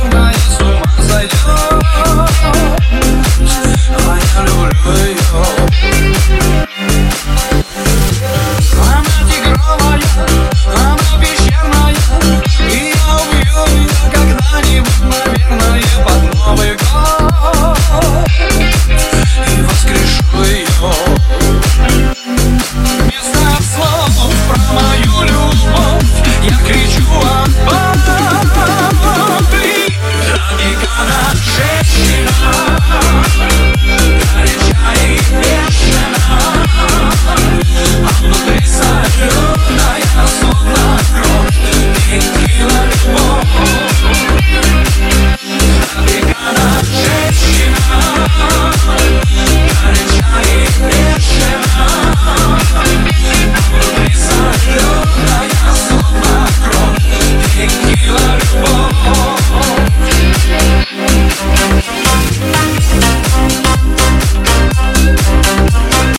in my.